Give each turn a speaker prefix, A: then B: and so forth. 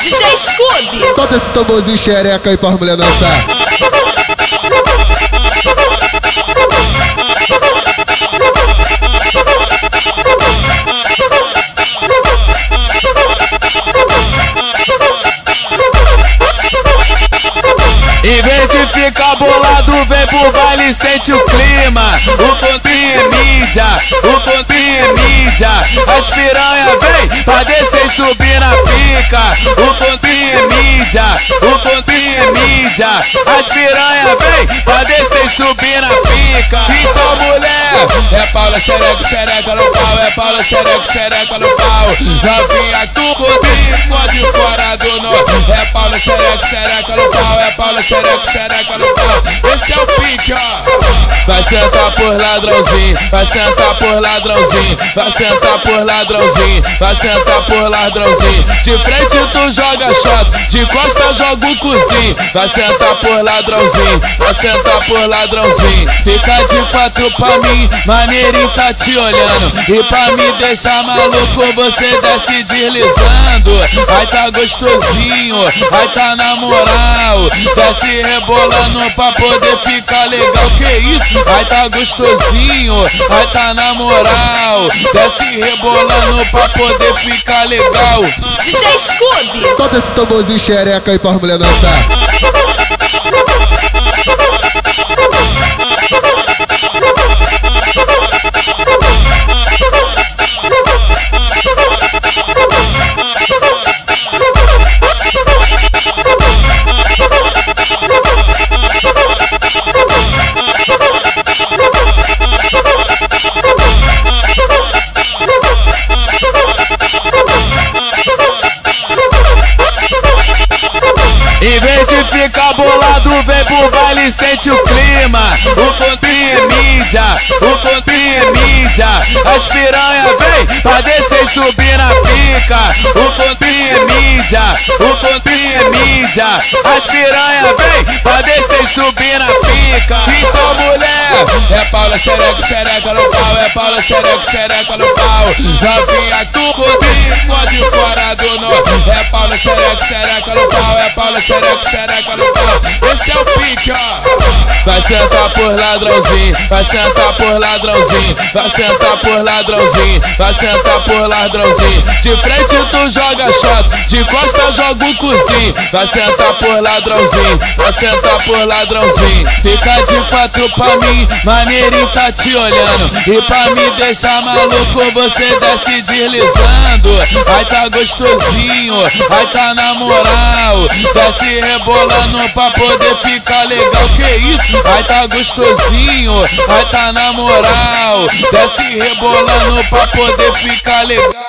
A: DJ Scooby.
B: Bota esse tamborzinho xereca aí pra mulher dançar.
C: Em vez de ficar bolado, vem pro baile e sente o clima. O pontinho é mídia, o pontinho é mídia. As piranha vem pra descer e subir na pica. O pontinho é mídia, o pontinho é mídia. As piranha vem pra descer e subir na pica. Então, mulher, é Paula xereca, xereca no pau. É Paula xereca, xereca no pau. Novinha, tu pontinho, pode fora do nó. É Paula xereca, xereca no pau. É Paula xereca, xereca no pau. Esse é o pique, ó. Vai sentar por ladrãozinho, vai sentar por ladrãozinho, vai sentar por ladrãozinho, vai sentar por ladrãozinho. De frente tu joga shot, de costa joga o cozinho. Vai sentar por ladrãozinho, vai sentar por ladrãozinho. Fica de quatro pra mim, maneirinho tá te olhando. E pra me deixar maluco, você desce deslizando. Ai tá gostosinho, ai tá na moral. Desce rebolando pra poder ficar legal. Que isso? Ai tá gostosinho, ai tá na moral. Desce rebolando pra poder ficar legal.
A: DJ Scooby.
B: Bota esse tamborzinho xereca aí pra mulher dançar.
C: Em vez de ficar bolado, vem pro baile e sente o clima. O pontinho é mídia, o pontinho é mídia. As piranha vem pra descer e subir na pica. O pontinho é mídia, o pontinho é mídia. As piranha vem pra descer e subir na pica. Então, mulher, é Paula xereca, xereca no pau. É Paula xereca, xereca no pau. Novinha, tu pontinho, pode fora do nó. É Paula xereca, xereca no pau. É Paula xereca, xereca no pau. Esse é o pique, ó. Vai sentar por ladrãozinho, vai sentar por ladrãozinho, vai sentar por ladrãozinho, vai sentar por ladrãozinho. De frente tu joga shot, de costa joga o cozinho. Vai sentar por ladrãozinho, vai sentar por ladrãozinho. Fica de quatro pra mim, maneirinho tá te olhando. E pra me deixar maluco, você desce deslizando. Ai tá gostosinho, ai tá na moral. Desce rebolando pra poder ficar legal. Que isso? Ai tá gostosinho, ai tá na moral. Desce rebolando pra poder ficar legal.